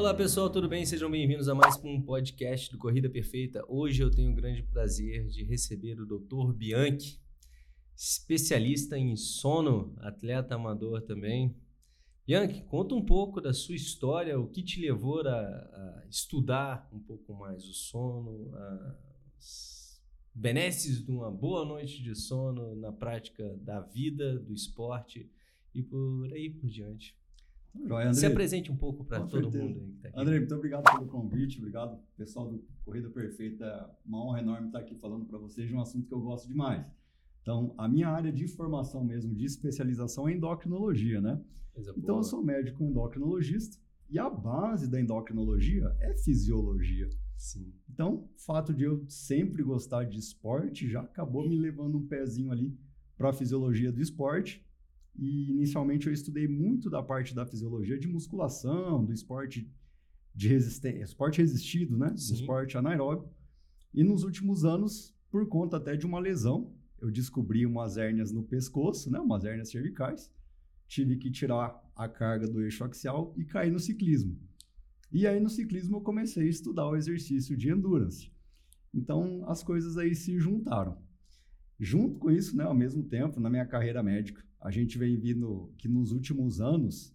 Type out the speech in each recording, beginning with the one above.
Olá pessoal, tudo bem? Sejam bem-vindos a mais um podcast do Corrida Perfeita. Hoje eu tenho o grande prazer de receber o Dr. Bianchi, especialista em sono, atleta amador também. Bianchi, conta um pouco da sua história, o que te levou a, a estudar um pouco mais o sono, as benesses de uma boa noite de sono na prática da vida, do esporte e por aí por diante. Joia, Se apresente um pouco para todo certeza. mundo aí que tá aqui. André, muito obrigado pelo convite, obrigado pessoal do Corrida Perfeita. Uma honra enorme estar aqui falando para vocês de um assunto que eu gosto demais. Então, a minha área de formação mesmo, de especialização é endocrinologia, né? então, eu sou médico endocrinologista e a base da endocrinologia é fisiologia. Sim. Então, o fato de eu sempre gostar de esporte já acabou me levando um pezinho ali para a fisiologia do esporte e inicialmente eu estudei muito da parte da fisiologia de musculação, do esporte de resistência, esporte resistido, né? Sim. Do esporte anaeróbico. E nos últimos anos, por conta até de uma lesão, eu descobri umas hérnias no pescoço, né? Umas hérnias cervicais. Tive que tirar a carga do eixo axial e cair no ciclismo. E aí no ciclismo eu comecei a estudar o exercício de endurance. Então as coisas aí se juntaram. Junto com isso, né, ao mesmo tempo, na minha carreira médica, a gente vem vindo que nos últimos anos,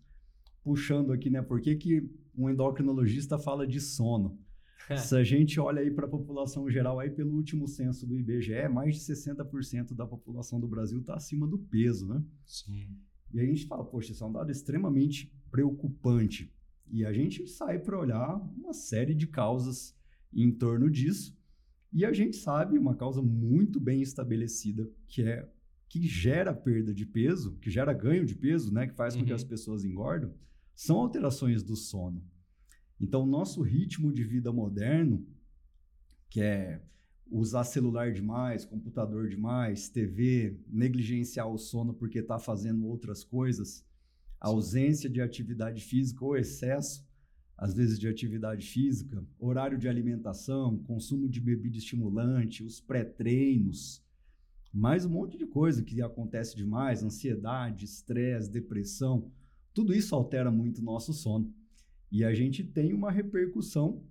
puxando aqui, né, por que, que um endocrinologista fala de sono? Se a gente olha aí para a população geral, aí pelo último censo do IBGE, mais de 60% da população do Brasil está acima do peso, né? Sim. E a gente fala, poxa, isso é um dado extremamente preocupante. E a gente sai para olhar uma série de causas em torno disso. E a gente sabe uma causa muito bem estabelecida, que é que gera perda de peso, que gera ganho de peso, né, que faz com uhum. que as pessoas engordam, são alterações do sono. Então, o nosso ritmo de vida moderno, que é usar celular demais, computador demais, TV, negligenciar o sono porque está fazendo outras coisas, ausência de atividade física ou excesso às vezes de atividade física, horário de alimentação, consumo de bebida estimulante, os pré-treinos, mais um monte de coisa que acontece demais, ansiedade, estresse, depressão, tudo isso altera muito o nosso sono. E a gente tem uma repercussão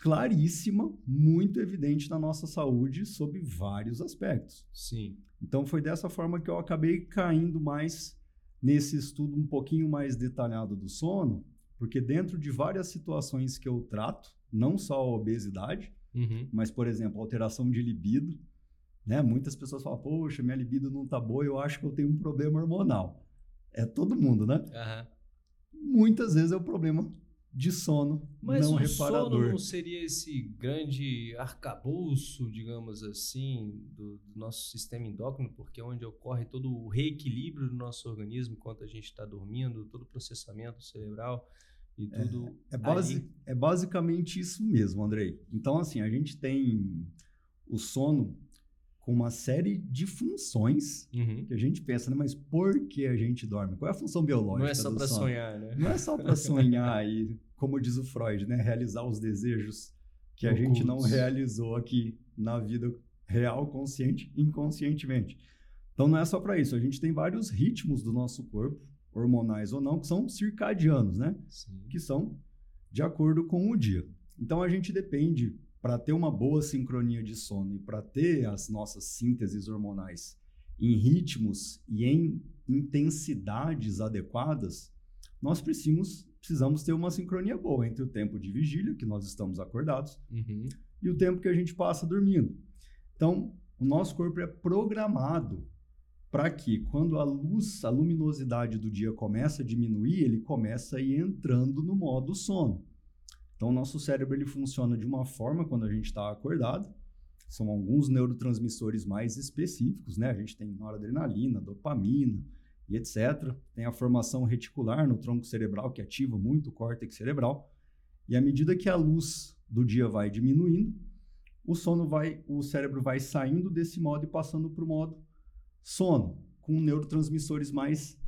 claríssima, muito evidente na nossa saúde sob vários aspectos. Sim. Então foi dessa forma que eu acabei caindo mais nesse estudo um pouquinho mais detalhado do sono, porque dentro de várias situações que eu trato, não só a obesidade, uhum. mas, por exemplo, alteração de libido, né? Muitas pessoas falam, poxa, minha libido não tá boa, eu acho que eu tenho um problema hormonal. É todo mundo, né? Uhum. Muitas vezes é o problema de sono Mas não o reparador. sono não seria esse grande arcabouço, digamos assim, do, do, nosso sistema endócrino, porque é onde ocorre todo o reequilíbrio do nosso organismo enquanto a gente está dormindo, todo o processamento cerebral e é, tudo. É, é, base, é basicamente isso mesmo, Andrei. Então, assim, a gente tem o sono com uma série de funções uhum. que a gente pensa, né? Mas por que a gente dorme? Qual é a função biológica? Não é só para sonhar, né? Não é só para sonhar e, como diz o Freud, né? Realizar os desejos que a gente não realizou aqui na vida real, consciente, inconscientemente. Então não é só para isso. A gente tem vários ritmos do nosso corpo hormonais ou não, que são circadianos, né? Sim. Que são de acordo com o dia. Então a gente depende para ter uma boa sincronia de sono e para ter as nossas sínteses hormonais em ritmos e em intensidades adequadas, nós precisamos, precisamos ter uma sincronia boa entre o tempo de vigília, que nós estamos acordados, uhum. e o tempo que a gente passa dormindo. Então, o nosso corpo é programado para que quando a luz, a luminosidade do dia começa a diminuir, ele começa a ir entrando no modo sono. Então, o nosso cérebro ele funciona de uma forma quando a gente está acordado. São alguns neurotransmissores mais específicos, né? A gente tem noradrenalina, dopamina e etc. Tem a formação reticular no tronco cerebral que ativa muito o córtex cerebral. E à medida que a luz do dia vai diminuindo, o sono vai, o cérebro vai saindo desse modo e passando para o modo Sono, com neurotransmissores mais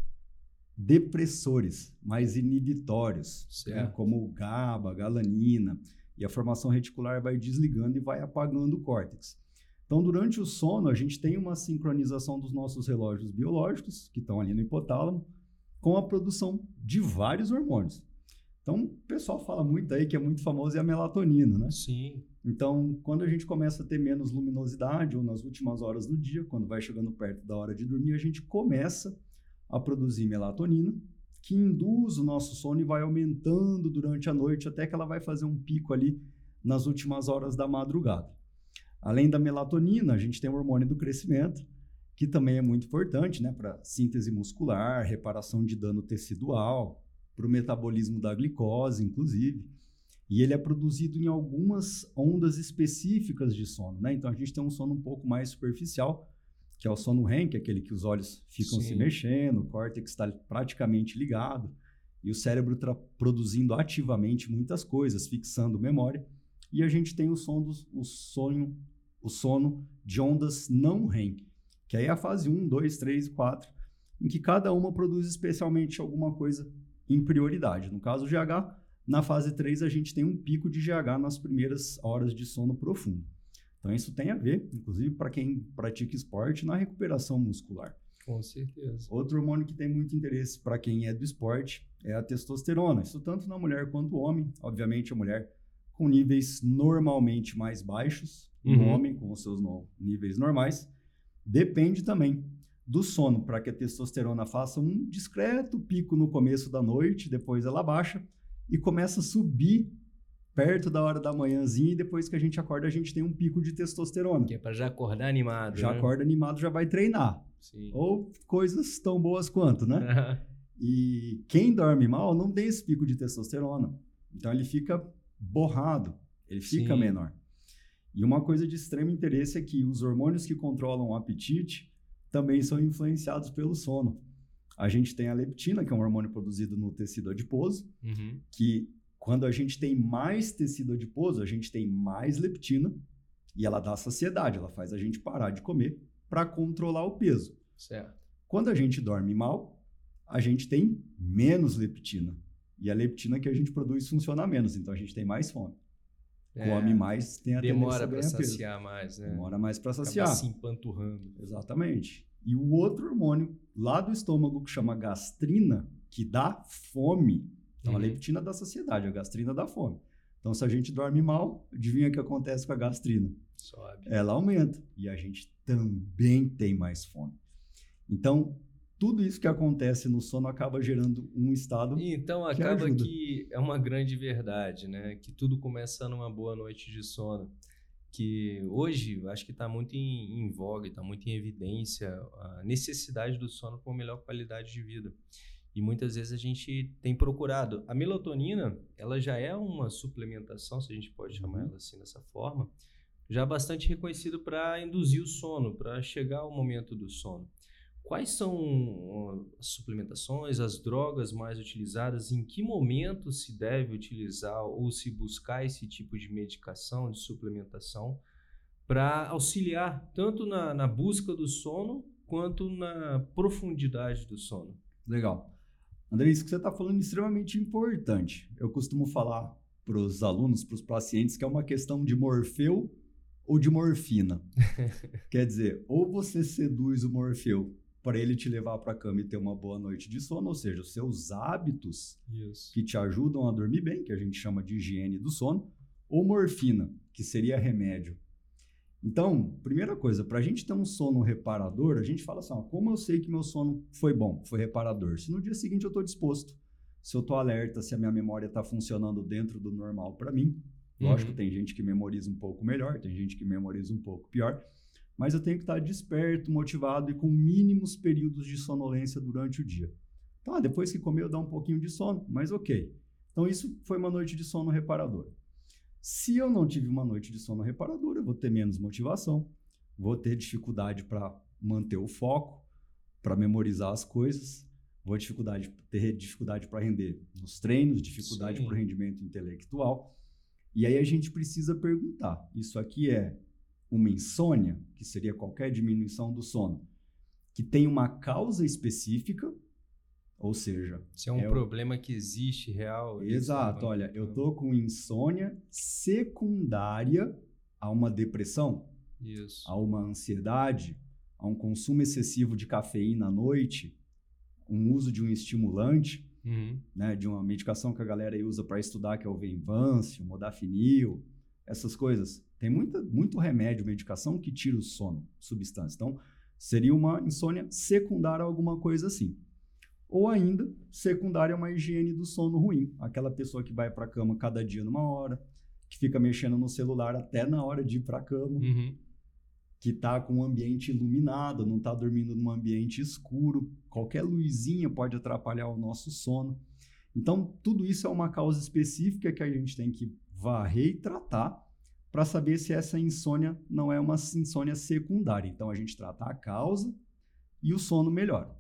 depressores, mais inibitórios, né? como o GABA, a galanina, e a formação reticular vai desligando e vai apagando o córtex. Então, durante o sono, a gente tem uma sincronização dos nossos relógios biológicos, que estão ali no hipotálamo, com a produção de vários hormônios. Então, o pessoal fala muito aí que é muito famoso é a melatonina, né? Sim. Então, quando a gente começa a ter menos luminosidade, ou nas últimas horas do dia, quando vai chegando perto da hora de dormir, a gente começa a produzir melatonina, que induz o nosso sono e vai aumentando durante a noite, até que ela vai fazer um pico ali nas últimas horas da madrugada. Além da melatonina, a gente tem o hormônio do crescimento, que também é muito importante né, para síntese muscular, reparação de dano tecidual, para o metabolismo da glicose, inclusive. E ele é produzido em algumas ondas específicas de sono. Né? Então a gente tem um sono um pouco mais superficial, que é o sono REM, que é aquele que os olhos ficam Sim. se mexendo, o córtex está praticamente ligado, e o cérebro está produzindo ativamente muitas coisas, fixando memória. E a gente tem o, do, o, sonho, o sono de ondas não REM, que aí é a fase 1, 2, 3 e 4, em que cada uma produz especialmente alguma coisa em prioridade. No caso, o GH, na fase 3, a gente tem um pico de GH nas primeiras horas de sono profundo. Então, isso tem a ver, inclusive, para quem pratica esporte, na recuperação muscular. Com certeza. Outro hormônio que tem muito interesse para quem é do esporte é a testosterona. Isso tanto na mulher quanto no homem. Obviamente, a mulher com níveis normalmente mais baixos, uhum. o homem com os seus níveis normais. Depende também do sono, para que a testosterona faça um discreto pico no começo da noite, depois ela baixa e começa a subir perto da hora da manhãzinha e depois que a gente acorda a gente tem um pico de testosterona. Que é para já acordar animado. Já né? acorda animado, já vai treinar. Sim. Ou coisas tão boas quanto, né? e quem dorme mal não tem esse pico de testosterona. Então ele fica borrado, ele fica Sim. menor. E uma coisa de extremo interesse é que os hormônios que controlam o apetite também são influenciados pelo sono. A gente tem a leptina, que é um hormônio produzido no tecido adiposo, uhum. que quando a gente tem mais tecido adiposo, a gente tem mais leptina e ela dá saciedade, ela faz a gente parar de comer para controlar o peso. Certo. Quando a gente dorme mal, a gente tem menos leptina. E a leptina que a gente produz funciona menos, então a gente tem mais fome. É, come mais, tem a Demora para saciar mais, né? Demora mais para saciar. Acaba se empanturrando. Exatamente. E o outro hormônio lá do estômago que chama gastrina, que dá fome. Então uhum. a leptina dá saciedade, a gastrina dá fome. Então se a gente dorme mal, adivinha o que acontece com a gastrina? Sobe. Ela aumenta e a gente também tem mais fome. Então, tudo isso que acontece no sono acaba gerando um estado. Então acaba que, que é uma grande verdade, né? Que tudo começa numa boa noite de sono. Que hoje acho que está muito em, em voga, está muito em evidência a necessidade do sono com melhor qualidade de vida. E muitas vezes a gente tem procurado. A melatonina, ela já é uma suplementação, se a gente pode chamar uhum. ela assim dessa forma, já bastante reconhecido para induzir o sono, para chegar ao momento do sono. Quais são as suplementações, as drogas mais utilizadas? Em que momento se deve utilizar ou se buscar esse tipo de medicação, de suplementação, para auxiliar tanto na, na, busca do sono quanto na profundidade do sono? Legal. André, isso que você está falando é extremamente importante. Eu costumo falar para os alunos, para os pacientes, que é uma questão de morfeu ou de morfina. Quer dizer, ou você seduz o morfeu para ele te levar para a cama e ter uma boa noite de sono, ou seja, os seus hábitos Isso. que te ajudam a dormir bem, que a gente chama de higiene do sono, ou morfina, que seria remédio. Então, primeira coisa, para a gente ter um sono reparador, a gente fala assim: ó, como eu sei que meu sono foi bom, foi reparador? Se no dia seguinte eu estou disposto, se eu estou alerta, se a minha memória está funcionando dentro do normal para mim. Lógico, uhum. tem gente que memoriza um pouco melhor, tem gente que memoriza um pouco pior mas eu tenho que estar desperto, motivado e com mínimos períodos de sonolência durante o dia. Tá, depois que comer eu dou um pouquinho de sono, mas ok. Então isso foi uma noite de sono reparador. Se eu não tive uma noite de sono reparador, eu vou ter menos motivação, vou ter dificuldade para manter o foco, para memorizar as coisas, vou dificuldade, ter dificuldade para render nos treinos, dificuldade para o rendimento intelectual. E aí a gente precisa perguntar: isso aqui é uma insônia, que seria qualquer diminuição do sono, que tem uma causa específica, ou seja, se é um é problema o... que existe real. Exato, olha, eu tô com insônia secundária a uma depressão, Isso. a uma ansiedade, a um consumo excessivo de cafeína à noite, um uso de um estimulante. uhum. né? De uma medicação que a galera usa para estudar, que é o Venvance, o Modafinil, essas coisas. Tem muita, muito remédio, medicação que tira o sono, substância. Então, seria uma insônia secundária a alguma coisa assim. Ou ainda, secundária a uma higiene do sono ruim. Aquela pessoa que vai para a cama cada dia numa hora, que fica mexendo no celular até na hora de ir para a cama, Uhum. que está com o ambiente iluminado, não está dormindo num ambiente escuro. Qualquer luzinha pode atrapalhar o nosso sono. Então, tudo isso é uma causa específica que a gente tem que varrer e tratar para saber se essa insônia não é uma insônia secundária. Então, a gente trata a causa e o sono melhora.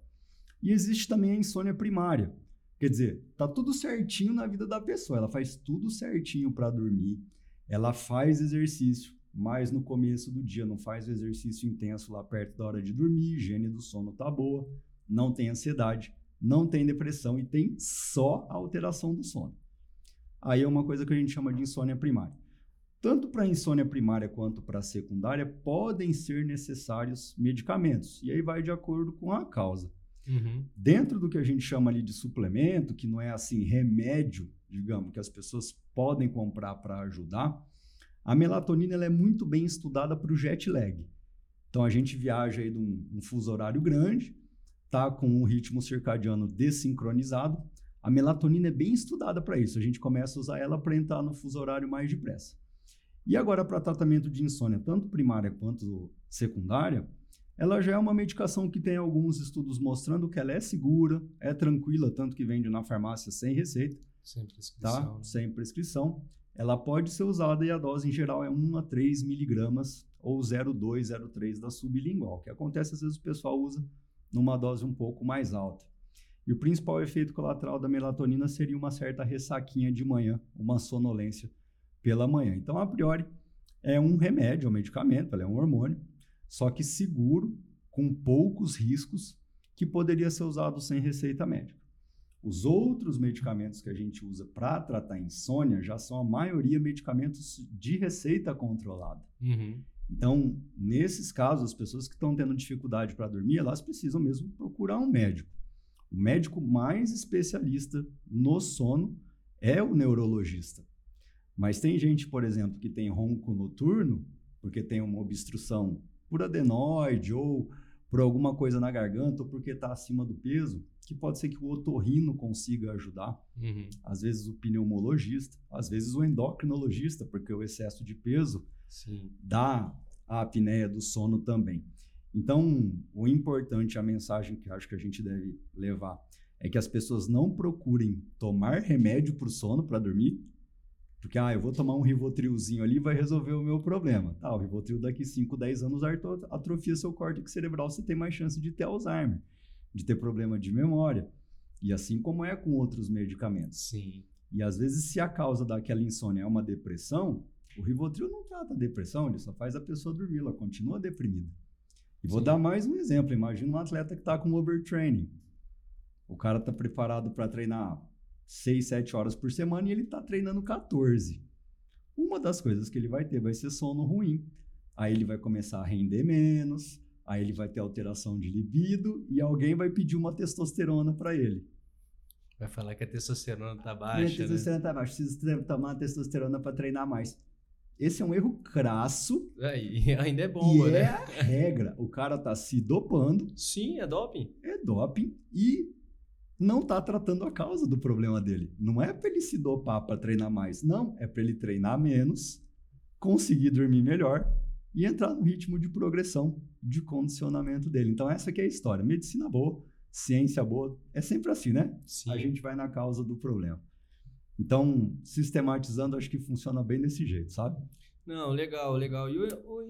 E existe também a insônia primária. Quer dizer, tá tudo certinho na vida da pessoa, ela faz tudo certinho para dormir, ela faz exercício, mas no começo do dia não faz o exercício intenso lá perto da hora de dormir, higiene do sono tá boa, não tem ansiedade, não tem depressão e tem só alteração do sono. Aí é uma coisa que a gente chama de insônia primária. Tanto para insônia primária quanto para secundária podem ser necessários medicamentos, e aí vai de acordo com a causa. Uhum. Dentro do que a gente chama ali de suplemento, que não é assim remédio, digamos, que as pessoas podem comprar para ajudar, a melatonina ela é muito bem estudada para o jet lag. Então a gente viaja aí de um, um fuso horário grande, tá com um ritmo circadiano desincronizado. A melatonina é bem estudada para isso. A gente começa a usar ela para entrar no fuso horário mais depressa. E agora para tratamento de insônia, tanto primária quanto secundária, ela já é uma medicação que tem alguns estudos mostrando que ela é segura, é tranquila, tanto que vende na farmácia sem receita, Sem prescrição. tá? né? Sem prescrição. Ela pode ser usada e a dose em geral é 1 a 3 miligramas ou 0,2, 0,3 da sublingual. O que acontece às vezes o pessoal usa numa dose um pouco mais alta. E o principal efeito colateral da melatonina seria uma certa ressaquinha de manhã, uma sonolência pela manhã. Então, a priori, é um remédio, é um medicamento, ela é um hormônio, só que seguro, com poucos riscos, que poderia ser usado sem receita médica. Os outros medicamentos que a gente usa para tratar insônia já são a maioria medicamentos de receita controlada. Uhum. Então, nesses casos, as pessoas que estão tendo dificuldade para dormir, elas precisam mesmo procurar um médico. O médico mais especialista no sono é o neurologista. Mas tem gente, por exemplo, que tem ronco noturno, porque tem uma obstrução por adenoide ou por alguma coisa na garganta ou porque está acima do peso, que pode ser que o otorrino consiga ajudar. Uhum. Às vezes o pneumologista, às vezes o endocrinologista, porque o excesso de peso Sim. dá a apneia do sono também. Então, o importante, a mensagem que acho que a gente deve levar, é que as pessoas não procurem tomar remédio para o sono, para dormir, porque, ah, eu vou tomar um Rivotrilzinho ali e vai resolver o meu problema. Tá, o Rivotril daqui 5, 10 anos atrofia seu córtex cerebral, você tem mais chance de ter Alzheimer, de ter problema de memória. E assim como é com outros medicamentos. Sim. E às vezes, se a causa daquela insônia é uma depressão, o Rivotril não trata a depressão, ele só faz a pessoa dormir, ela continua deprimida. E vou Sim. dar mais um exemplo. Imagina um atleta que está com overtraining. O cara está preparado para treinar 6, 7 horas por semana e ele está treinando 14. Uma das coisas que ele vai ter vai ser sono ruim. Aí ele vai começar a render menos, aí ele vai ter alteração de libido e alguém vai pedir uma testosterona para ele. Vai falar que a testosterona tá Minha baixa, né? testosterona tá baixa, preciso tomar testosterona para treinar mais. Esse é um erro crasso Aí, ainda é bomba, e né? é a regra. O cara tá se dopando, Sim, é doping. é doping e não tá tratando a causa do problema dele. Não é para ele se dopar para treinar mais, não, é para ele treinar menos, conseguir dormir melhor e entrar no ritmo de progressão de condicionamento dele. Então essa que é a história. Medicina boa, ciência boa, é sempre assim, né? Sim. a gente vai na causa do problema. Então, sistematizando, acho que funciona bem desse jeito, sabe? Não, legal, legal. E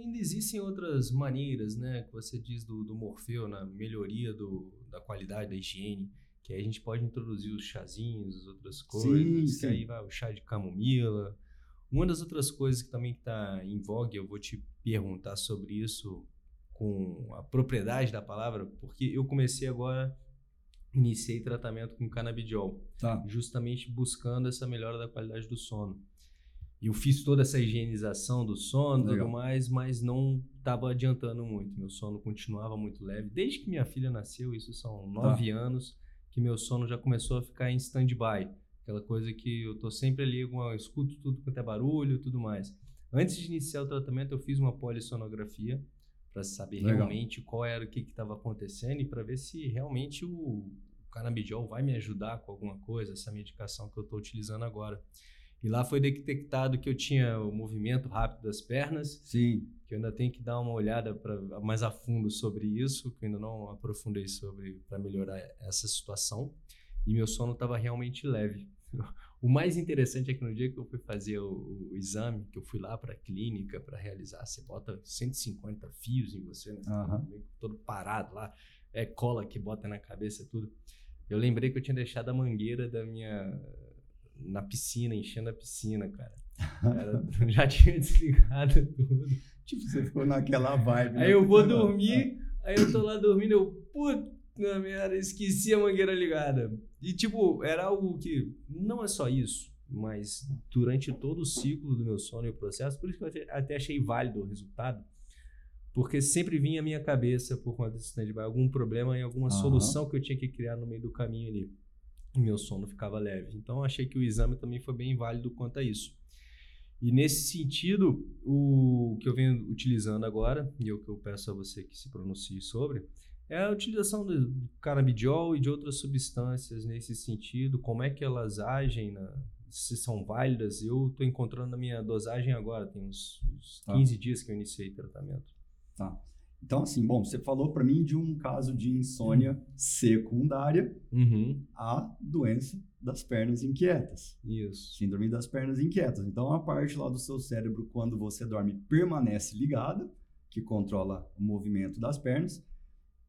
ainda existem outras maneiras, né? Que você diz do, do Morfeu, na melhoria do, da qualidade da higiene. Que aí a gente pode introduzir os chazinhos, as outras coisas. sim. Que aí vai o chá de camomila. Uma das outras coisas que também está em vogue, eu vou te perguntar sobre isso com a propriedade da palavra, porque eu comecei agora, iniciei tratamento com canabidiol Tá. justamente buscando essa melhora da qualidade do sono. E eu fiz toda essa higienização do sono e tudo mais, mas não estava adiantando muito. Meu sono continuava muito leve. Desde que minha filha nasceu, isso são nove anos, que meu sono já começou a ficar em stand-by. Aquela coisa que eu tô sempre ali, eu escuto tudo quanto é barulho tudo mais. Antes de iniciar o tratamento, eu fiz uma polissonografia para saber Legal. realmente qual era o que estava acontecendo e para ver se realmente o canabidiol vai me ajudar com alguma coisa, essa medicação que eu estou utilizando agora. E lá foi detectado que eu tinha o movimento rápido das pernas. Sim. Que eu ainda tenho que dar uma olhada pra, mais a fundo sobre isso, que eu ainda não aprofundei sobre para melhorar essa situação. E meu sono estava realmente leve. O mais interessante é que no dia que eu fui fazer o, o exame, que eu fui lá para a clínica para realizar, você bota 150 fios em você, né? Uhum. Todo parado lá, é cola que bota na cabeça, tudo. Eu lembrei que eu tinha deixado a mangueira da minha na piscina, enchendo a piscina, cara. Era, já tinha desligado tudo. Tipo, você ficou naquela vibe. Aí né? eu vou dormir, aí eu tô lá dormindo, eu, puta merda, esqueci a mangueira ligada. E, tipo, era algo que não é só isso, mas durante todo o ciclo do meu sono e o processo, por isso que eu até achei válido o resultado, porque sempre vinha à minha cabeça, por conta desse stand-by, algum problema e alguma uhum. solução que eu tinha que criar no meio do caminho ali. E meu sono ficava leve. Então, achei que o exame também foi bem válido quanto a isso. E nesse sentido, o que eu venho utilizando agora, e é o que eu peço a você que se pronuncie sobre, é a utilização do canabidiol e de outras substâncias nesse sentido, como é que elas agem, na, se são válidas. Eu estou encontrando a minha dosagem agora, tem uns, uns 15 ah. dias que eu iniciei o tratamento. Tá. Então, assim, bom, você falou para mim de um caso de insônia secundária uhum. à doença das pernas inquietas. Isso. Síndrome das pernas inquietas. Então, a parte lá do seu cérebro, quando você dorme, permanece ligada, que controla o movimento das pernas.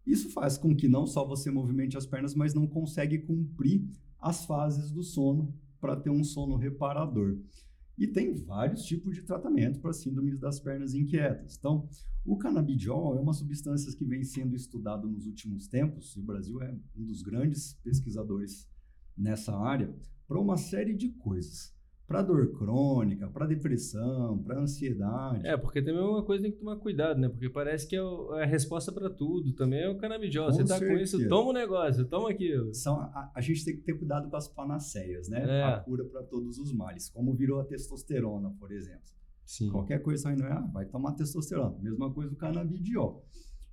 Isso faz com que não só você movimente as pernas, mas não consegue cumprir as fases do sono para ter um sono reparador. E tem vários tipos de tratamento para síndromes das pernas inquietas. Então, o canabidiol é uma substância que vem sendo estudado nos últimos tempos, e o Brasil é um dos grandes pesquisadores nessa área, para uma série de coisas para dor crônica, para depressão, para ansiedade. É, porque também é uma coisa que tem que tomar cuidado, né? Porque parece que é, é a resposta para tudo. Também é o canabidiol. Com Você tá certeza. com isso, toma o um negócio, toma aquilo. São, a, a, gente tem que ter cuidado com as panaceias, né? É. A cura para todos os males. Como virou a testosterona, por exemplo. Sim. Qualquer coisa não é, ah, vai tomar testosterona. Mesma coisa do canabidiol.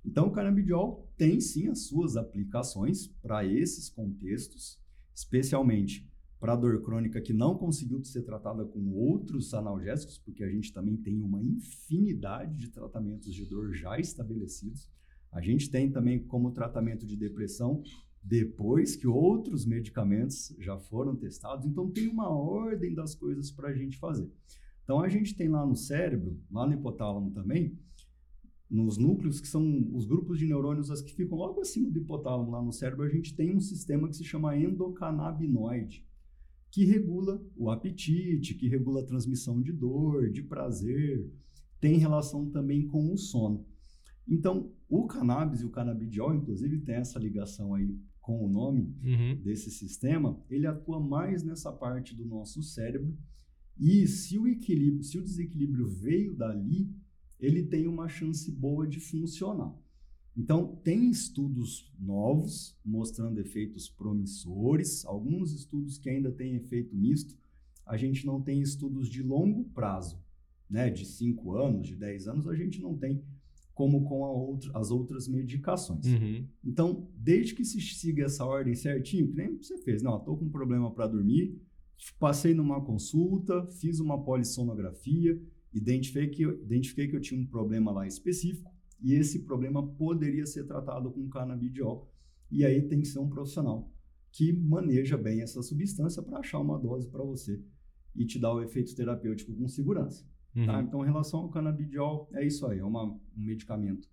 Então, o canabidiol tem sim as suas aplicações para esses contextos, especialmente para dor crônica que não conseguiu ser tratada com outros analgésicos, porque a gente também tem uma infinidade de tratamentos de dor já estabelecidos. A gente tem também como tratamento de depressão depois que outros medicamentos já foram testados. Então tem uma ordem das coisas para a gente fazer. Então a gente tem lá no cérebro, lá no hipotálamo também, nos núcleos que são os grupos de neurônios as que ficam logo acima do hipotálamo lá no cérebro, a gente tem um sistema que se chama endocannabinoide que regula o apetite, que regula a transmissão de dor, de prazer, tem relação também com o sono. Então, o cannabis e o canabidiol, inclusive, tem essa ligação aí com o nome uhum. desse sistema, ele atua mais nessa parte do nosso cérebro. E se o equilíbrio, se o desequilíbrio veio dali, ele tem uma chance boa de funcionar. Então, tem estudos novos mostrando efeitos promissores, alguns estudos que ainda têm efeito misto. A gente não tem estudos de longo prazo, né? de 5 anos, de 10 anos, a gente não tem como com outra, as outras medicações. Uhum. Então, desde que se siga essa ordem certinho, que nem você fez, não, estou com um problema para dormir, passei numa consulta, fiz uma polissonografia, identifiquei que, identifiquei que eu tinha um problema lá específico, e esse problema poderia ser tratado com canabidiol. E aí tem que ser um profissional que maneja bem essa substância para achar uma dose para você e te dar o efeito terapêutico com segurança. Tá? Uhum. Tá? Então, em relação ao canabidiol, é isso aí, é uma, um medicamento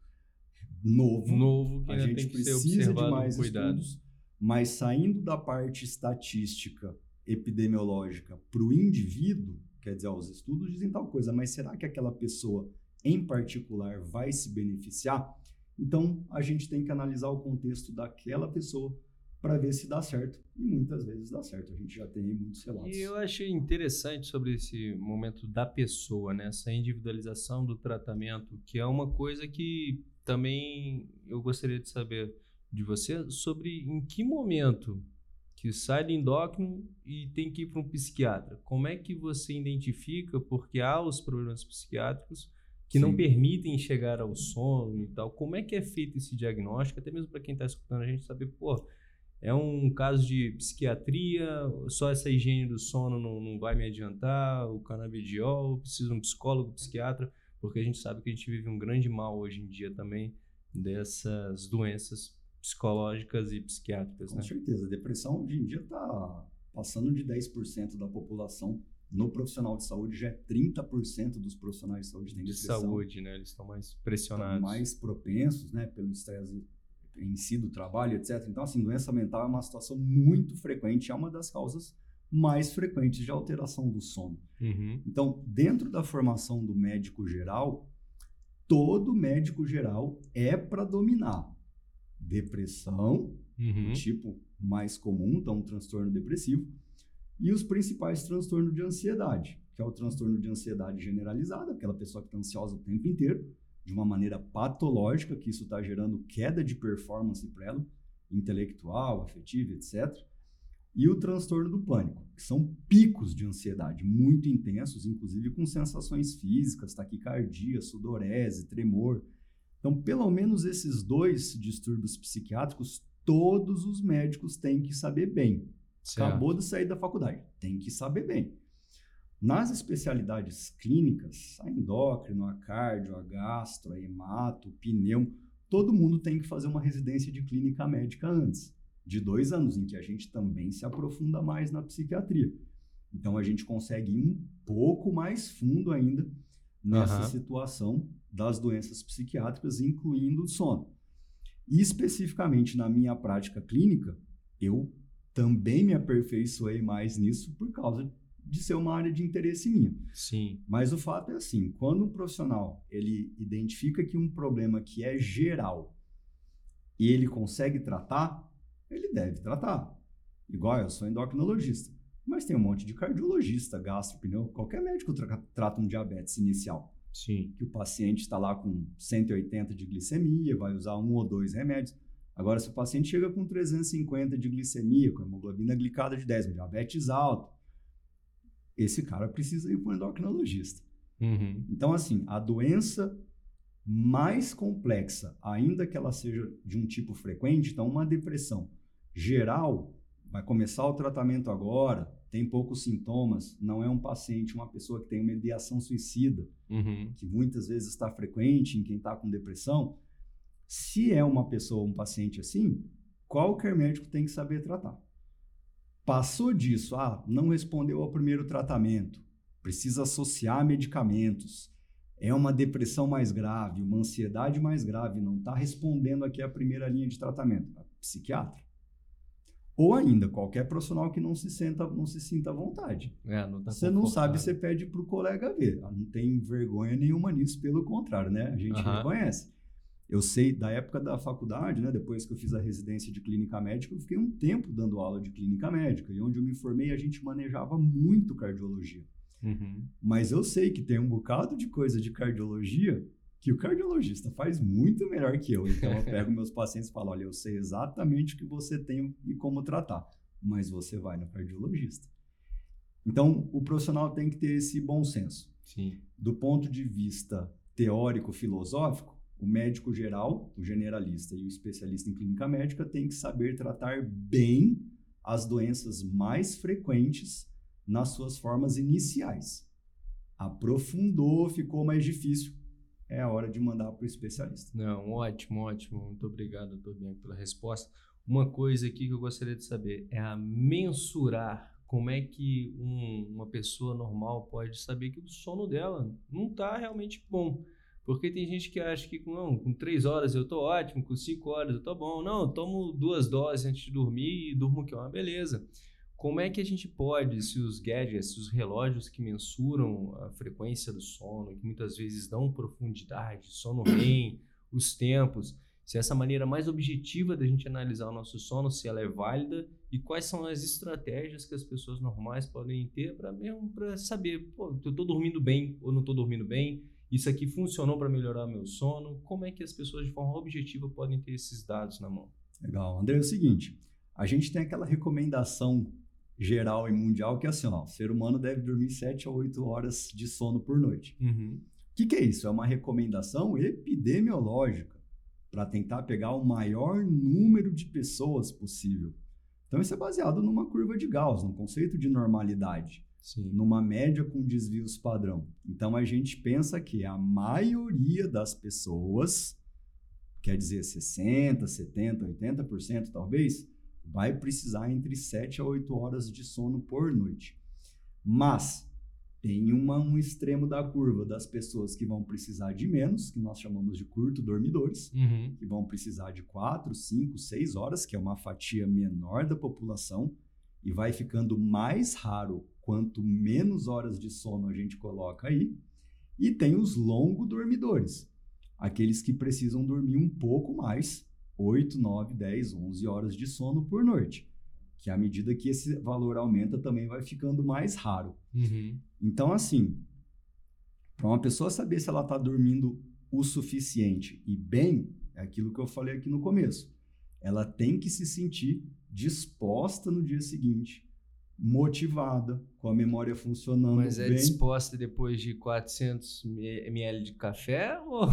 novo. Novo, que a gente precisa de mais estudos, mas saindo da parte estatística epidemiológica para o indivíduo, quer dizer, ó, os estudos dizem tal coisa, mas será que aquela pessoa em particular vai se beneficiar, então a gente tem que analisar o contexto daquela pessoa para ver se dá certo. E muitas vezes dá certo. A gente já tem muitos relatos. E eu achei interessante sobre esse momento da pessoa, né? essa individualização do tratamento, que é uma coisa que também eu gostaria de saber de você sobre em que momento que sai do endócrino e tem que ir para um psiquiatra. Como é que você identifica? Porque há os problemas psiquiátricos que Sim. não permitem chegar ao sono e tal. Como é que é feito esse diagnóstico? Até mesmo para quem está escutando a gente saber, pô, é um caso de psiquiatria, só essa higiene do sono não, não vai me adiantar, o canabidiol, preciso de um psicólogo, psiquiatra, porque a gente sabe que a gente vive um grande mal hoje em dia também dessas doenças psicológicas e psiquiátricas. Com né? certeza. A depressão hoje em dia está passando de 10% da população. No profissional de saúde já é 30% dos profissionais de saúde têm de depressão. De saúde, né? Eles estão mais pressionados. Estão mais propensos, né? Pelo estresse em si do trabalho, etc. Então, assim, doença mental é uma situação muito frequente, é uma das causas mais frequentes de alteração do sono. Uhum. Então, dentro da formação do médico geral, todo médico geral é para dominar depressão, uhum. tipo mais comum, então um transtorno depressivo, e os principais transtornos de ansiedade, que é o transtorno de ansiedade generalizada, aquela pessoa que está ansiosa o tempo inteiro, de uma maneira patológica, que isso está gerando queda de performance para ela, intelectual, afetiva, etc. E o transtorno do pânico, que são picos de ansiedade muito intensos, inclusive com sensações físicas, taquicardia, sudorese, tremor. Então, pelo menos esses dois distúrbios psiquiátricos, todos os médicos têm que saber bem. Certo. Acabou de sair da faculdade, tem que saber bem. Nas especialidades clínicas, a endócrino, a cardio, a gastro, a hemato, o pneu, todo mundo tem que fazer uma residência de clínica médica antes, de dois anos, em que a gente também se aprofunda mais na psiquiatria. Então a gente consegue ir um pouco mais fundo ainda nessa uhum. situação das doenças psiquiátricas, incluindo o sono. E especificamente na minha prática clínica, eu também me aperfeiçoei mais nisso por causa de ser uma área de interesse minha. Sim. Mas o fato é assim, quando um profissional ele identifica que um problema que é geral e ele consegue tratar, ele deve tratar. Igual eu sou endocrinologista, mas tem um monte de cardiologista, gastro, qualquer médico tra trata um diabetes inicial. Sim. Que o paciente está lá com 180 de glicemia, vai usar um ou dois remédios. Agora, se o paciente chega com 350 de glicemia, com hemoglobina glicada de 10, diabetes alto, esse cara precisa ir para um endocrinologista. Uhum. Então, assim, a doença mais complexa, ainda que ela seja de um tipo frequente, então uma depressão geral, vai começar o tratamento agora, tem poucos sintomas, não é um paciente, uma pessoa que tem uma ideação suicida, uhum. que muitas vezes está frequente em quem está com depressão. Se é uma pessoa, um paciente assim, qualquer médico tem que saber tratar. Passou disso, ah, não respondeu ao primeiro tratamento, precisa associar medicamentos, é uma depressão mais grave, uma ansiedade mais grave, não está respondendo aqui a primeira linha de tratamento, psiquiatra. Ou ainda, qualquer profissional que não se, senta, não se sinta à vontade. É, não tá você não sabe, você pede para o colega ver. Não tem vergonha nenhuma nisso, pelo contrário, né? A gente uhum. reconhece. Eu sei, da época da faculdade, né, depois que eu fiz a residência de clínica médica, eu fiquei um tempo dando aula de clínica médica. E onde eu me formei, a gente manejava muito cardiologia. Uhum. Mas eu sei que tem um bocado de coisa de cardiologia que o cardiologista faz muito melhor que eu. Então eu pego meus pacientes e falo: olha, eu sei exatamente o que você tem e como tratar, mas você vai no cardiologista. Então o profissional tem que ter esse bom senso. Sim. Do ponto de vista teórico-filosófico, o médico geral, o generalista e o especialista em clínica médica têm que saber tratar bem as doenças mais frequentes nas suas formas iniciais. Aprofundou, ficou mais difícil, é a hora de mandar para o especialista. Não, ótimo, ótimo. Muito obrigado, doutor Bianco, pela resposta. Uma coisa aqui que eu gostaria de saber é a mensurar como é que um, uma pessoa normal pode saber que o sono dela não está realmente bom. Porque tem gente que acha que não, com três horas eu tô ótimo, com cinco horas eu tô bom. Não, tomo duas doses antes de dormir e durmo que é uma beleza. Como é que a gente pode, se os gadgets, se os relógios que mensuram a frequência do sono, que muitas vezes dão profundidade, sono REM, os tempos, se essa maneira mais objetiva da gente analisar o nosso sono, se ela é válida e quais são as estratégias que as pessoas normais podem ter para mesmo para saber, pô, eu estou dormindo bem ou não estou dormindo bem, isso aqui funcionou para melhorar meu sono? Como é que as pessoas, de forma objetiva, podem ter esses dados na mão? Legal. André, é o seguinte, a gente tem aquela recomendação geral e mundial que é assim, ó, o ser humano deve dormir 7 a 8 horas de sono por noite. Uhum. O que, que é isso? É uma recomendação epidemiológica para tentar pegar o maior número de pessoas possível. Então, isso é baseado numa curva de Gauss, num conceito de normalidade, Sim. numa média com desvios padrão. Então, a gente pensa que a maioria das pessoas, quer dizer 60%, 70%, 80% talvez, vai precisar entre 7 a 8 horas de sono por noite. Mas tem uma, um extremo da curva das pessoas que vão precisar de menos, que nós chamamos de curto dormidores, Uhum. que vão precisar de 4, 5, 6 horas, que é uma fatia menor da população, e vai ficando mais raro quanto menos horas de sono a gente coloca aí. E tem os longo dormidores, aqueles que precisam dormir um pouco mais, 8, 9, 10, 11 horas de sono por noite. Que à medida que esse valor aumenta, também vai ficando mais raro. Uhum. Então, assim, para uma pessoa saber se ela está dormindo o suficiente e bem, é aquilo que eu falei aqui no começo. Ela tem que se sentir disposta no dia seguinte, motivada, com a memória funcionando Mas é bem. disposta depois de 400 ml de café ou,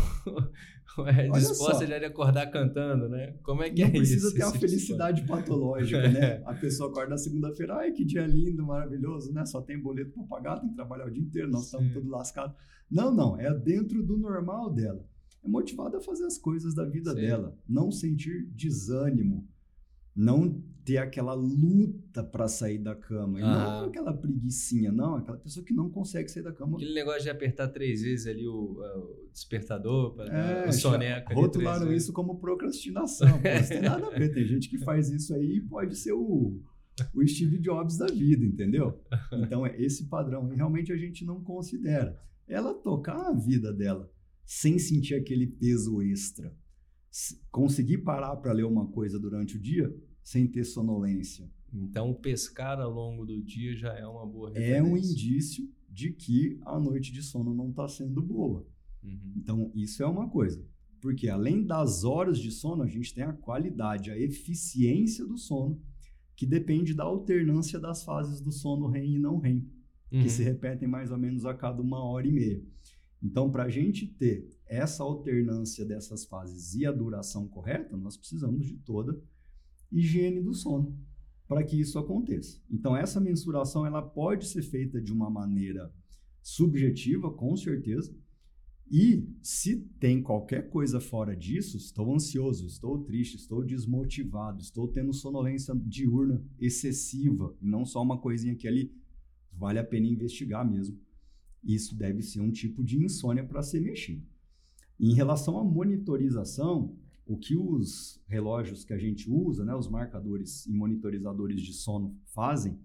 ou é Olha disposta só. já de acordar cantando, né? Como é que Não é precisa isso? ter uma esse felicidade patológica, né? A pessoa acorda na segunda-feira, ai, que dia lindo, maravilhoso, né? Só tem boleto para pagar, tem que trabalhar o dia inteiro, nós estamos todos lascados. Não, não, é dentro do normal dela. É motivada a fazer as coisas da vida Sim. dela, não sentir desânimo, não ter aquela luta para sair da cama, e não Aham. aquela preguicinha, não, aquela pessoa que não consegue sair da cama. Aquele negócio de apertar três vezes ali o, o despertador, para É, o soneca. rotularam isso como procrastinação. Isso tem nada a ver. Tem gente que faz isso aí e pode ser o, o Steve Jobs da vida, entendeu? Então, é esse padrão aí realmente a gente não considera. Ela tocar a vida dela sem sentir aquele peso extra. Conseguir parar para ler uma coisa durante o dia sem ter sonolência. Então, pescar ao longo do dia já é uma boa É um referência. indício de que a noite de sono não está sendo boa. Uhum. Então, isso é uma coisa. Porque além das horas de sono, a gente tem a qualidade, a eficiência do sono, que depende da alternância das fases do sono REM e não REM, Uhum. que se repetem mais ou menos a cada uma hora e meia. Então, para a gente ter essa alternância dessas fases e a duração correta, nós precisamos de toda higiene do sono para que isso aconteça. Então, essa mensuração ela pode ser feita de uma maneira subjetiva, com certeza, e se tem qualquer coisa fora disso, estou ansioso, estou triste, estou desmotivado, estou tendo sonolência diurna excessiva, não só uma coisinha aqui e ali, vale a pena investigar mesmo. Isso deve ser um tipo de insônia para ser mexido. Em relação à monitorização, o que os relógios que a gente usa, né, os marcadores e monitorizadores de sono fazem,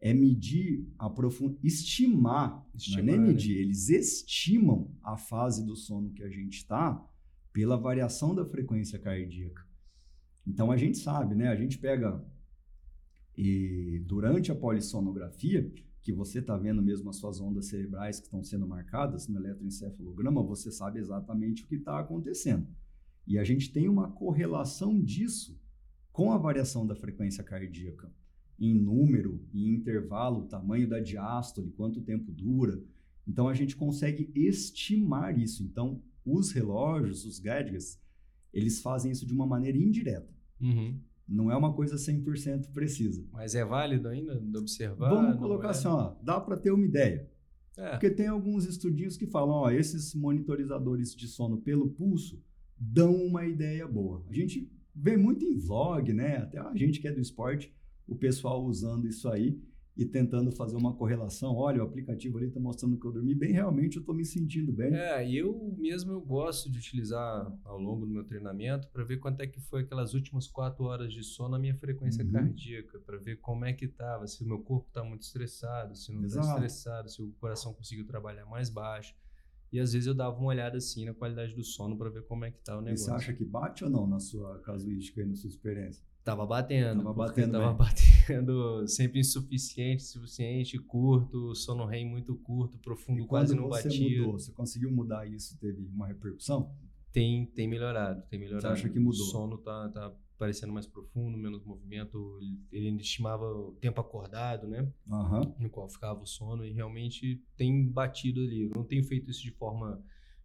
é medir a profundidade, estimar, não é Estimar, nem né? medir, eles estimam a fase do sono que a gente está pela variação da frequência cardíaca. Então a gente sabe, né? A gente pega e durante a polissonografia, que você está vendo mesmo as suas ondas cerebrais que estão sendo marcadas no eletroencefalograma, você sabe exatamente o que está acontecendo. E a gente tem uma correlação disso com a variação da frequência cardíaca em número, em intervalo, tamanho da diástole, quanto tempo dura. Então a gente consegue estimar isso. Então os relógios, os gadgets, eles fazem isso de uma maneira indireta. Uhum. Não é uma coisa 100% precisa. Mas é válido ainda de observar? Vamos colocar é? assim, ó, dá para ter uma ideia. É. Porque tem alguns estudinhos que falam, ó, esses monitorizadores de sono pelo pulso dão uma ideia boa. A gente vê muito em vlog, né? Até a gente que é do esporte, o pessoal usando isso aí e tentando fazer uma correlação. Olha, o aplicativo ali está mostrando que eu dormi bem, realmente eu estou me sentindo bem. É, e eu mesmo eu gosto de utilizar ao longo do meu treinamento para ver quanto é que foi aquelas últimas quatro horas de sono a minha frequência Uhum. cardíaca, para ver como é que estava, se o meu corpo está muito estressado, se não está estressado, se o coração conseguiu trabalhar mais baixo. E às vezes eu dava uma olhada assim na qualidade do sono para ver como é que tá o E negócio. você acha que bate ou não na sua casuística e na sua experiência? Tava batendo. Tava batendo Tava batendo sempre insuficiente, suficiente, curto, sono REM muito curto, profundo E quase não você batia. mudou, você conseguiu mudar isso? Teve uma repercussão? Tem, tem melhorado, tem melhorado. Você acha que mudou? O sono tá, tá parecendo mais profundo, menos movimento. Ele, estimava o tempo acordado, né? Aham. No qual ficava o sono e realmente tem batido ali. Eu não tenho feito isso de forma,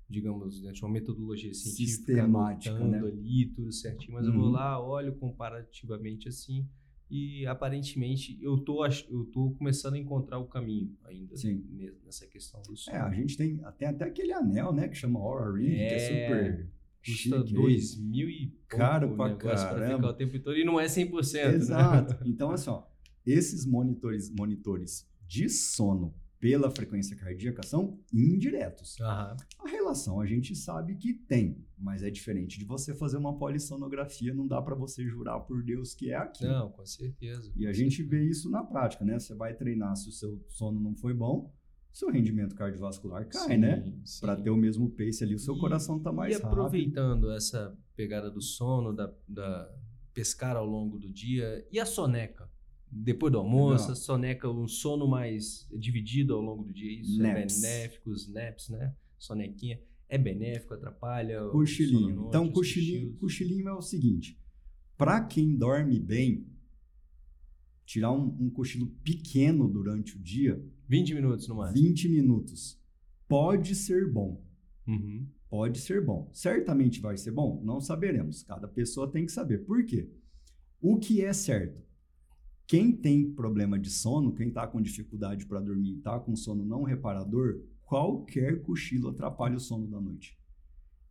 digamos, né, de uma metodologia científica, Sistemática, né? ali tudo certinho, mas eu vou Uhum. lá, olho comparativamente assim e aparentemente eu tô, eu tô começando a encontrar o caminho ainda Sim. ne- nessa questão do sono. É, a gente tem, tem até aquele anel, né, que chama Aura Ring, que é É, super Custa dois mil e Caro pra pra caramba. ficar o tempo todo e não é 100%, né? Exato. Então, assim, ó, esses monitores, monitores de sono pela frequência cardíaca são indiretos. Aham. A relação a gente sabe que tem, mas é diferente de você fazer uma polissonografia, não dá para você jurar por Deus que é aquilo. Não, com certeza. E com a gente certeza. vê isso na prática, né? Você vai treinar, se o seu sono não foi bom, seu rendimento cardiovascular cai, Sim, né? Para ter o mesmo pace ali, o seu E- coração tá mais E rápido. aproveitando essa pegada do sono, da, da pescar ao longo do dia, e a soneca? Depois do almoço, Legal. a soneca, um sono mais dividido ao longo do dia, isso Naps. é benéfico, os naps, né? Sonequinha. É benéfico, atrapalha o Cochilinho. noite, Então, cochilinho, cochilinho é o seguinte: para quem dorme bem, tirar um, um cochilo pequeno durante o dia, 20 minutos no máximo. 20 minutos, pode ser bom. Uhum. Pode ser bom. Certamente vai ser bom? Não saberemos. Cada pessoa tem que saber. Por quê? O que é certo? Quem tem problema de sono, quem está com dificuldade para dormir, está com sono não reparador, qualquer cochilo atrapalha o sono da noite.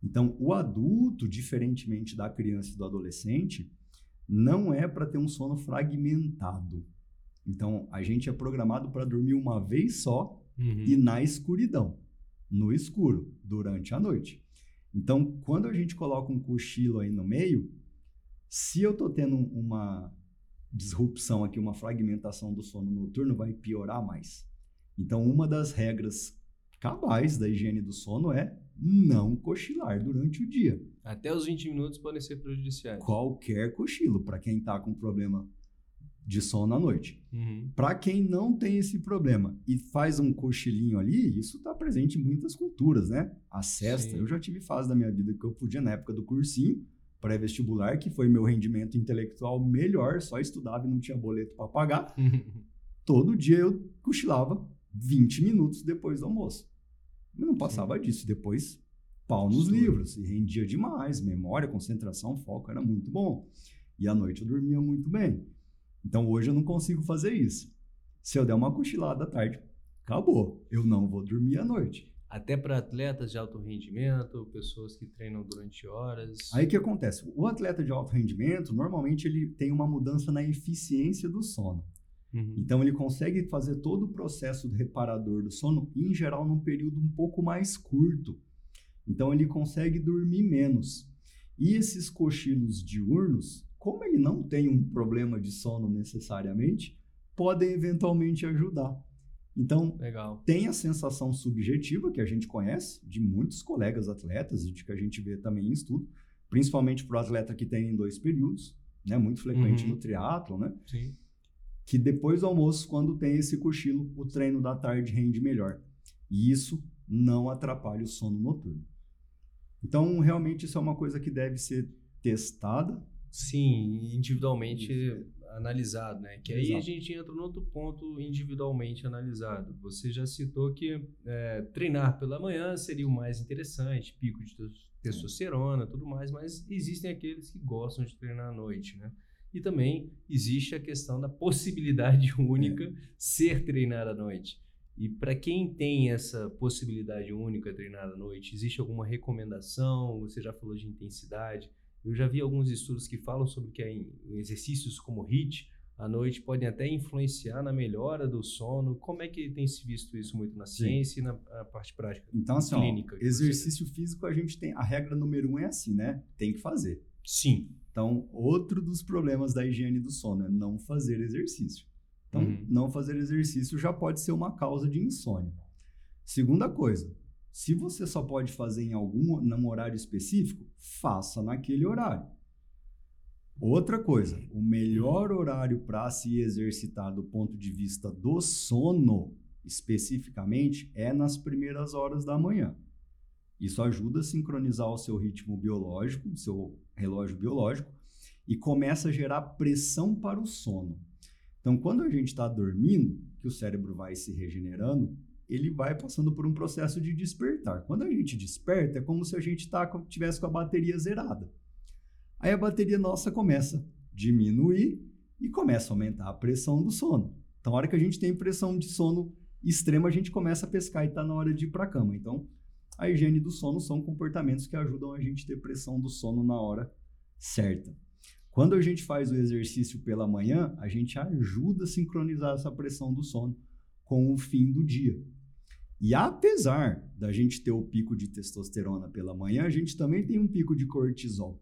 Então, o adulto, diferentemente da criança e do adolescente, não é para ter um sono fragmentado. Então, a gente é programado para dormir uma vez só Uhum. e na escuridão, no escuro, durante a noite. Então, quando a gente coloca um cochilo aí no meio, se eu tô tendo uma disrupção aqui, uma fragmentação do sono noturno, vai piorar mais. Então, uma das regras cabais da higiene do sono é não cochilar durante o dia. Até os 20 minutos podem ser prejudiciais. Qualquer cochilo, para quem tá com problema de sono à noite. Uhum. Para quem não tem esse problema e faz um cochilinho ali, isso está presente em muitas culturas, né? A cesta, Sim. eu já tive fase da minha vida que eu podia, na época do cursinho, pré-vestibular, que foi meu rendimento intelectual melhor, só estudava e não tinha boleto para pagar. Todo dia eu cochilava 20 minutos depois do almoço. Mas não passava disso. Depois, pau nos Estudo. livros. E rendia demais. Memória, concentração, foco, era muito bom. E à noite eu dormia muito bem. Então hoje eu não consigo fazer isso. Se eu der uma cochilada à tarde, acabou. Eu não vou dormir à noite. Até para atletas de alto rendimento, pessoas que treinam durante horas. Aí o que acontece? O atleta de alto rendimento, normalmente ele tem uma mudança na eficiência do sono. Uhum. Então ele consegue fazer todo o processo reparador do sono, em geral, num período um pouco mais curto. Então ele consegue dormir menos. E esses cochilos diurnos, como ele não tem um problema de sono necessariamente, podem eventualmente ajudar. Então, Legal. tem a sensação subjetiva que a gente conhece de muitos colegas atletas e de que a gente vê também em estudo, principalmente para o atleta que tem em dois períodos, né, muito frequente Uhum. no triatlo, né? Sim. que depois do almoço, quando tem esse cochilo, o treino da tarde rende melhor. E isso não atrapalha o sono noturno. Então, realmente, isso é uma coisa que deve ser testada. Sim, individualmente analisado, né? Que aí a Exato. gente entra no outro ponto individualmente analisado. Você já citou que é, treinar pela manhã seria o mais interessante, pico de tes- testosterona, tudo mais, mas existem aqueles que gostam de treinar à noite, né? E também existe a questão da possibilidade única ser treinar à noite. E para quem tem essa possibilidade única de treinar à noite, existe alguma recomendação? Você já falou de intensidade. Eu já vi alguns estudos que falam sobre que em- exercícios como HIIT à noite podem até influenciar na melhora do sono. Como é que tem se visto isso muito na ciência e na a parte prática? Então, assim, ó, Clínica você exercício físico, a gente tem. A regra número um é assim, né? Tem que fazer. Sim. Então, outro dos problemas da higiene do sono é não fazer exercício. Então, Uhum. não fazer exercício já pode ser uma causa de insônia. Segunda coisa, se você só pode fazer em algum num horário específico, faça naquele horário. Outra coisa, o melhor horário para se exercitar do ponto de vista do sono, especificamente, é nas primeiras horas da manhã. Isso ajuda a sincronizar o seu ritmo biológico, o seu relógio biológico, e começa a gerar pressão para o sono. Então, quando a gente está dormindo, que o cérebro vai se regenerando, ele vai passando por um processo de despertar. Quando a gente desperta, é como se a gente tá, tivesse com a bateria zerada. Aí a bateria nossa começa a diminuir e começa a aumentar a pressão do sono. Então, a hora que a gente tem pressão de sono extrema, a gente começa a pescar e está na hora de ir para a cama. Então, a higiene do sono são comportamentos que ajudam a gente a ter pressão do sono na hora certa. Quando a gente faz o exercício pela manhã, a gente ajuda a sincronizar essa pressão do sono com o fim do dia. E apesar da gente ter o pico de testosterona pela manhã, a gente também tem um pico de cortisol.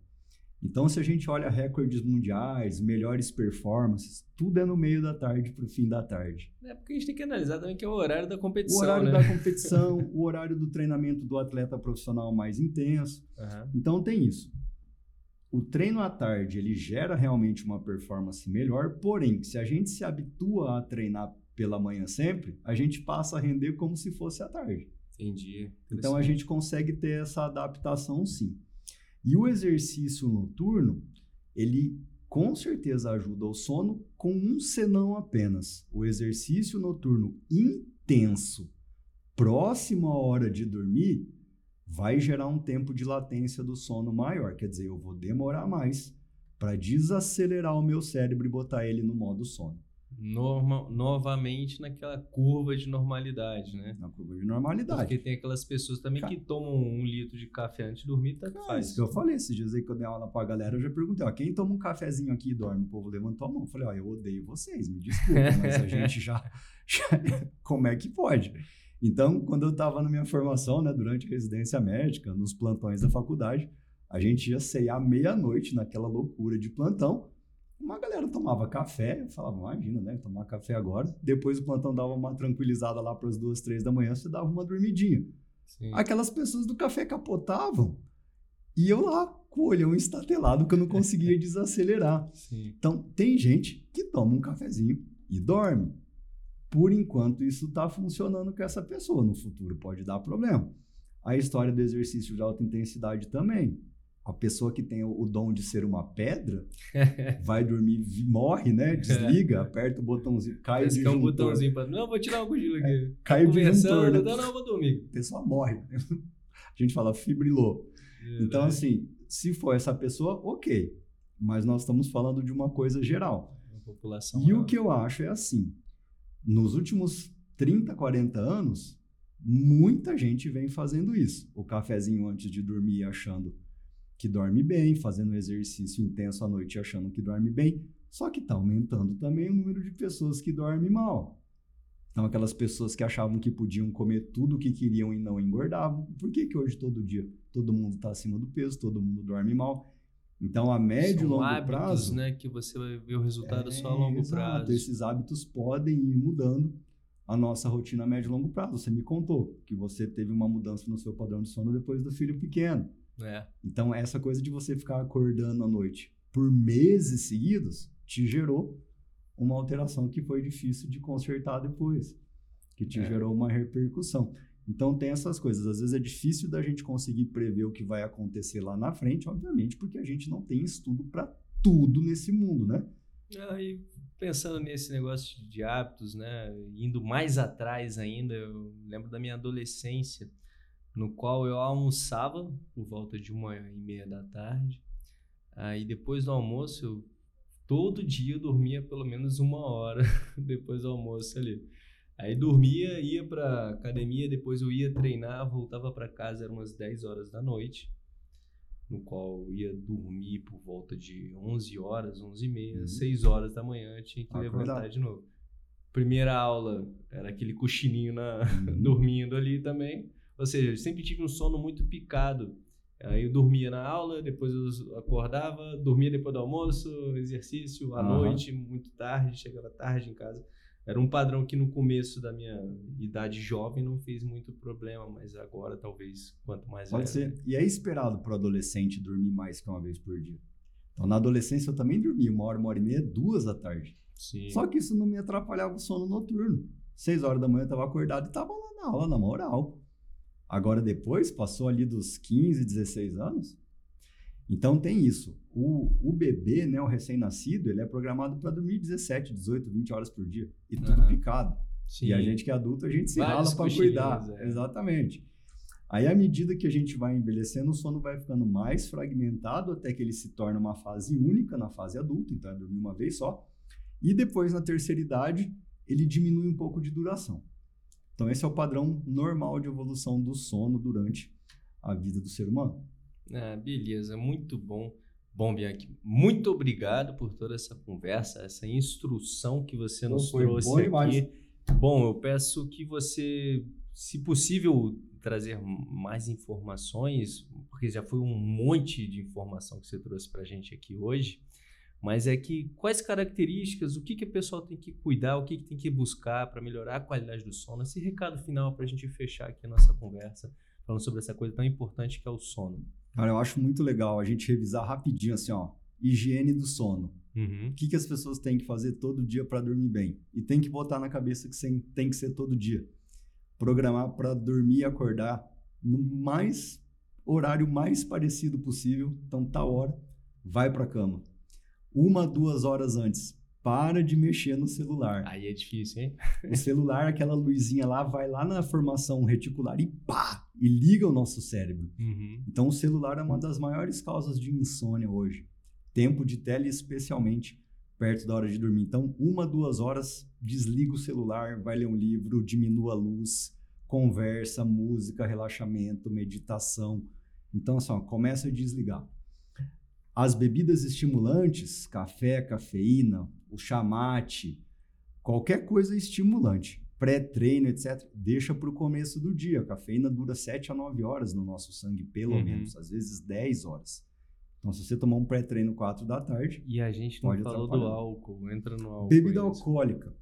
Então, se a gente olha recordes mundiais, melhores performances, tudo é no meio da tarde para o fim da tarde. É porque a gente tem que analisar também que é o horário da competição. O horário né? da competição, o horário do treinamento do atleta profissional mais intenso. Uhum. Então, tem isso. O treino à tarde ele gera realmente uma performance melhor, porém, se a gente se habitua a treinar pela manhã sempre, a gente passa a render como se fosse à tarde. Entendi. Então a gente consegue ter essa adaptação sim. E o exercício noturno, ele com certeza ajuda o sono com um senão apenas. O exercício noturno intenso, próximo à hora de dormir, vai gerar um tempo de latência do sono maior. Quer dizer, eu vou demorar mais para desacelerar o meu cérebro e botar ele no modo sono. Norma, novamente naquela curva de normalidade, né? Na curva de normalidade. Porque tem aquelas pessoas também que tomam um litro de café antes de dormir, tá faz. isso que eu falei, esses dias aí que eu dei aula pra galera, eu já perguntei, ó, quem toma um cafezinho aqui e dorme? O povo levantou a mão. Eu falei, ó, eu odeio vocês, me desculpa, mas a gente já, já- Como é que pode? Então, quando eu tava na minha formação, né, durante a residência médica, nos plantões da faculdade, a gente ia ceiar meia-noite naquela loucura de plantão. Uma galera tomava café, eu falava, imagina, né? Tomar café agora. Depois o plantão dava uma tranquilizada lá para as duas, três da manhã, você dava uma dormidinha. Sim. Aquelas pessoas do café capotavam e eu lá com o olhão estatelado que eu não conseguia desacelerar. Sim. Então, tem gente que toma um cafezinho e dorme. Por enquanto, isso está funcionando com essa pessoa. No futuro pode dar problema. A história do exercício de alta intensidade também. A pessoa que tem o o dom de ser uma pedra vai dormir, morre, né? Desliga, aperta o botãozinho, cai o Parece que é um disjuntor. botãozinho pra. Não, vou tirar um cochilo aqui. Cai o disjuntor, né? Não, não, vou dormir. A pessoa morre. A gente fala fibrilou. Então, Né? assim, se for essa pessoa, ok. Mas nós estamos falando de uma coisa geral. População. E o maior. que eu acho é assim: nos últimos 30, 40 anos, muita gente vem fazendo isso. O cafezinho antes de dormir achando que dorme bem, fazendo exercício intenso à noite achando que dorme bem. Só que está aumentando também o número de pessoas que dormem mal. Então, aquelas pessoas que achavam que podiam comer tudo o que queriam e não engordavam. Por que, que hoje, todo dia, todo mundo está acima do peso, todo mundo dorme mal? Então, a médio e longo hábitos, prazo. né? Que você vai ver o resultado só a É, longo exato. prazo. Esses hábitos podem ir mudando a nossa rotina a médio e longo prazo. Você me contou que você teve uma mudança no seu padrão de sono depois do filho pequeno. É. Então, essa coisa de você ficar acordando à noite por meses seguidos te gerou uma alteração que foi difícil de consertar depois, que te É. gerou uma repercussão. Então, tem essas coisas. Às vezes é difícil da gente conseguir prever o que vai acontecer lá na frente, obviamente, porque a gente não tem estudo para tudo nesse mundo, né? Aí, pensando nesse negócio de hábitos, né? Indo mais atrás ainda, eu lembro da minha adolescência, no qual eu almoçava por volta de uma e meia da tarde. Aí depois do almoço, eu, todo dia eu dormia pelo menos uma hora depois do almoço ali. Aí dormia, ia pra academia, depois eu ia treinar, voltava pra casa, eram umas 10 horas da noite, no qual eu ia dormir por volta de 11 horas, 11 e meia, Uhum. 6 horas da manhã, tinha que Acordar. levantar de novo. Primeira aula era aquele cochilinho na, Uhum. dormindo ali também. Ou seja, eu sempre tive um sono muito picado. Aí eu dormia na aula, depois eu acordava, dormia depois do almoço, exercício à Aham. noite, muito tarde, chegava tarde em casa. Era um padrão que no começo da minha idade jovem não fez muito problema, mas agora talvez quanto mais Pode velho, ser. E é esperado para o adolescente dormir mais que uma vez por dia. Então, na adolescência, eu também dormia uma hora, uma hora e meia, duas da tarde. Sim. Só que isso não me atrapalhava o sono noturno. Seis horas da manhã eu estava acordado e estava lá na aula, na moral. Agora depois, passou ali dos 15, 16 anos. Então tem isso. O, o bebê, né, o recém-nascido, ele é programado para dormir 17, 18, 20 horas por dia. E tudo uhum. picado. Sim. E a gente que é adulto, a gente se Vários rala para cuidar. É. Exatamente. Aí, à medida que a gente vai envelhecendo, o sono vai ficando mais fragmentado até que ele se torna uma fase única na fase adulta, então é dormir uma vez só. E depois, na terceira idade, ele diminui um pouco de duração. Então, esse é o padrão normal de evolução do sono durante a vida do ser humano. Ah, beleza, muito bom. Bom, Bianchi, muito obrigado por toda essa conversa, essa instrução que você nos trouxe bom aqui. Demais. Bom, eu peço que você, se possível, trazer mais informações, porque já foi um monte de informação que você trouxe para a gente aqui hoje. Mas é que quais características, o que, que o pessoal tem que cuidar, o que, que tem que buscar para melhorar a qualidade do sono? Esse recado final para a gente fechar aqui a nossa conversa, falando sobre essa coisa tão importante que é o sono. Cara, eu acho muito legal a gente revisar rapidinho assim, ó, higiene do sono. Uhum. O que, que as pessoas têm que fazer todo dia para dormir bem? E tem que botar na cabeça que tem que ser todo dia. Programar para dormir e acordar no mais horário mais parecido possível. Então, tá hora, vai para cama uma, duas horas antes. Para de mexer no celular. Aí é difícil, hein? o celular, aquela luzinha lá, vai lá na formação reticular e pá! E liga o nosso cérebro. Uhum. Então, o celular é uma das maiores causas de insônia hoje. Tempo de tela, especialmente perto da hora de dormir. Então, uma, duas horas, desliga o celular, vai ler um livro, diminua a luz, conversa, música, relaxamento, meditação. Então, assim, ó, começa a desligar. As bebidas estimulantes, café, cafeína, o chamate, qualquer coisa estimulante, pré-treino, etc., deixa para o começo do dia. A cafeína dura 7 a 9 horas no nosso sangue, pelo uhum. menos, às vezes 10 horas. Então, se você tomar um pré-treino 4 da tarde. E a gente não falou do álcool, entra no álcool. Bebida alcoólica.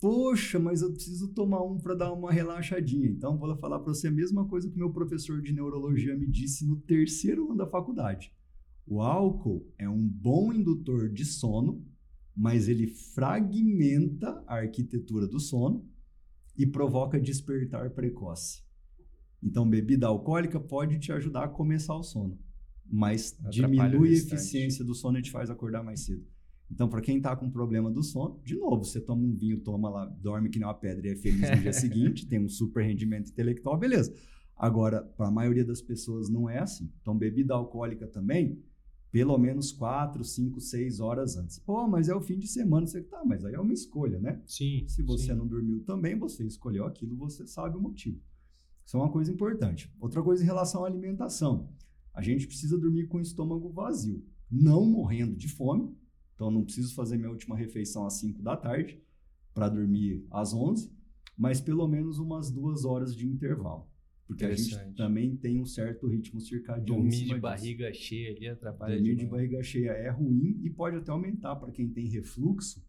Poxa, mas eu preciso tomar um para dar uma relaxadinha. Então, vou falar para você a mesma coisa que meu professor de neurologia me disse no terceiro ano da faculdade. O álcool é um bom indutor de sono, mas ele fragmenta a arquitetura do sono e provoca despertar precoce. Então, bebida alcoólica pode te ajudar a começar o sono, mas Atrapalha diminui a eficiência do sono e te faz acordar mais cedo. Então, para quem está com problema do sono, de novo, você toma um vinho, toma lá, dorme que nem uma pedra e é feliz no dia seguinte, tem um super rendimento intelectual, beleza. Agora, para a maioria das pessoas não é assim. Então, bebida alcoólica também pelo menos quatro, cinco, seis horas antes. Pô, mas é o fim de semana. Você tá, mas aí é uma escolha, né? Sim. Se você sim. não dormiu também, você escolheu aquilo, você sabe o motivo. Isso é uma coisa importante. Outra coisa em relação à alimentação. A gente precisa dormir com o estômago vazio, não morrendo de fome. Então, não preciso fazer minha última refeição às 5 da tarde para dormir às 11, mas pelo menos umas duas horas de intervalo. Porque a gente também tem um certo ritmo circadiano. Dormir de barriga disso. cheia ali atrapalha Dormir de barriga cheia é ruim e pode até aumentar para quem tem refluxo.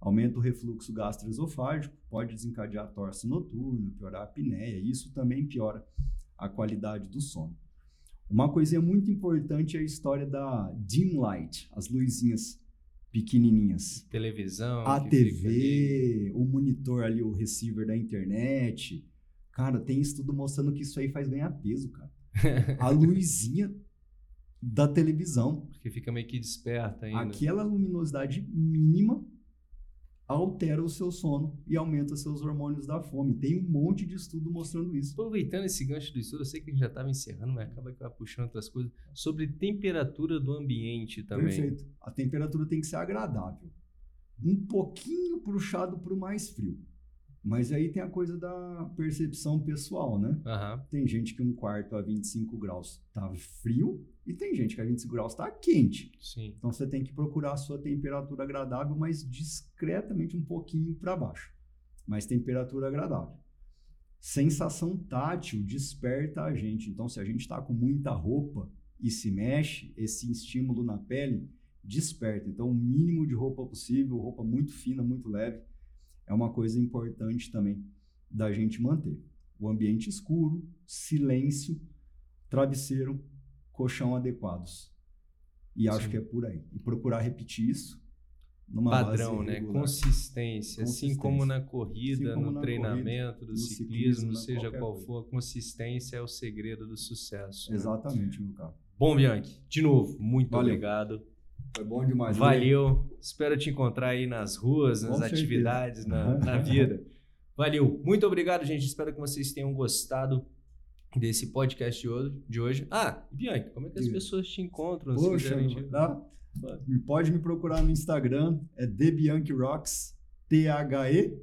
Aumenta o refluxo gastroesofágico, pode desencadear a torce noturna, piorar a apneia. Isso também piora a qualidade do sono. Uma coisinha muito importante é a história da dim light, as luzinhas pequenininhas. Televisão. A TV, o monitor ali, o receiver da internet Cara, tem estudo mostrando que isso aí faz ganhar peso, cara. A luzinha da televisão. Porque fica meio que desperta ainda. Aquela luminosidade mínima altera o seu sono e aumenta seus hormônios da fome. Tem um monte de estudo mostrando isso. Aproveitando esse gancho do estudo, eu sei que a gente já estava encerrando, mas acaba que vai puxando outras coisas. Sobre temperatura do ambiente também. Perfeito. A temperatura tem que ser agradável. Um pouquinho puxado para o mais frio. Mas aí tem a coisa da percepção pessoal, né? Uhum. Tem gente que um quarto a 25 graus tá frio e tem gente que a 25 graus tá quente. Sim. Então você tem que procurar a sua temperatura agradável, mas discretamente um pouquinho para baixo. Mas temperatura agradável. Sensação tátil desperta a gente. Então, se a gente está com muita roupa e se mexe, esse estímulo na pele desperta. Então, o mínimo de roupa possível, roupa muito fina, muito leve é uma coisa importante também da gente manter. O ambiente escuro, silêncio, travesseiro, colchão adequados. E acho Sim. que é por aí. E procurar repetir isso numa Padrão, base né? regular. Consistência, assim Consistência. como na corrida, Assim como no na treinamento, do no ciclismo, ciclismo, seja qual coisa. for, a consistência é o segredo do sucesso. né? Exatamente, meu carro. Bom, Bianchi, de novo, muito Valeu. obrigado. Foi bom demais. né? Valeu. Espero te encontrar aí nas ruas, nas Com atividades, na, na vida. Valeu. Muito obrigado, gente. Espero que vocês tenham gostado desse podcast de hoje. Ah, Bianchi, como é que as pessoas te encontram? Poxa, te-? Pode. pode me procurar no Instagram, é TheBianchiRocks, T-H-E,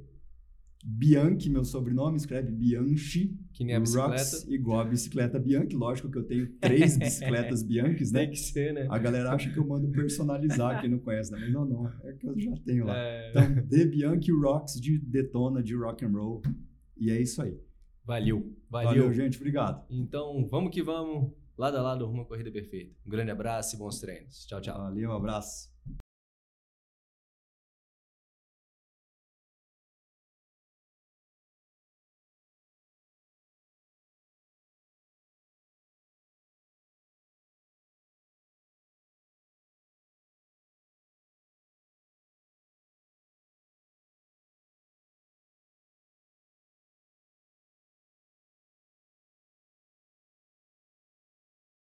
Bianchi, meu sobrenome, escreve Bianchi, Que nem a bicicleta. Rocks, igual a bicicleta Bianchi, lógico que eu tenho três bicicletas Bianchis, Tem né? que ser, né? A galera acha que eu mando personalizar, quem não conhece, né? mas não, não, é que eu já tenho lá. É, Então, The Bianchi Rocks de Detona, de rock and roll, e é isso aí. valeu. Valeu. Valeu, gente, obrigado. Então, vamos que vamos. Lado a lado, rumo à corrida perfeita. Um grande abraço e bons treinos. Tchau, tchau. Valeu, abraço.